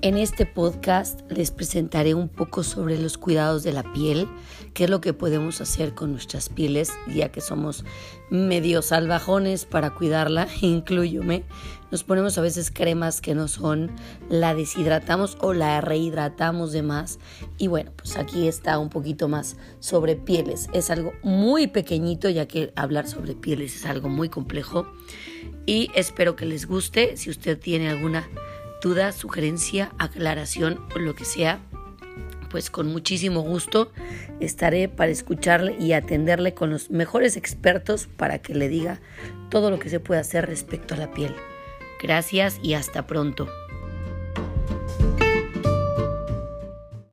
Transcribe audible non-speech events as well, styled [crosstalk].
En este podcast les presentaré un poco sobre los cuidados de la piel, qué es lo que podemos hacer con nuestras pieles, ya que somos medio salvajones para cuidarla, [laughs] incluyome. Nos ponemos a veces cremas que no son, la deshidratamos o la rehidratamos de más. Y bueno, pues aquí está un poquito más sobre pieles. Es algo muy pequeñito, ya que hablar sobre pieles es algo muy complejo. Y espero que les guste. Si usted tiene alguna duda, sugerencia, aclaración o lo que sea, pues con muchísimo gusto estaré para escucharle y atenderle con los mejores expertos para que le diga todo lo que se puede hacer respecto a la piel. Gracias y hasta pronto.